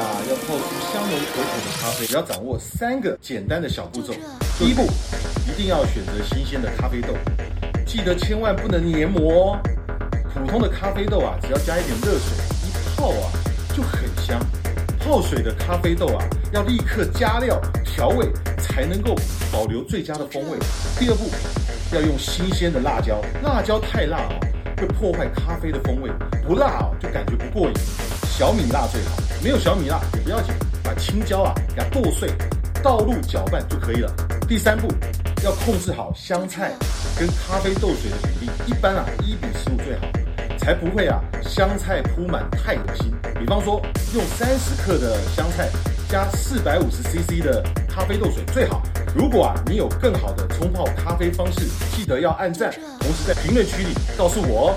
要泡出香浓可口的咖啡，只要掌握三个简单的小步骤。第一步，一定要选择新鲜的咖啡豆，记得千万不能研磨哦。普通的咖啡豆啊，只要加一点热水一泡啊，就很香。泡水的咖啡豆啊，要立刻加料调味，才能够保留最佳的风味。第二步，要用新鲜的辣椒，辣椒太辣哦，会破坏咖啡的风味；不辣哦，就感觉不过瘾。小米辣最好，没有小米辣也不要紧，把青椒啊给它剁碎，倒入搅拌就可以了。第三步，要控制好香菜跟咖啡豆水的比例，一般啊一比十五最好。才不会啊，香菜铺满太恶心。比方说，用三十克的香菜加四百五十 CC 的咖啡豆水最好。如果啊，你有更好的冲泡咖啡方式，记得要按赞，同时在评论区里告诉我哦。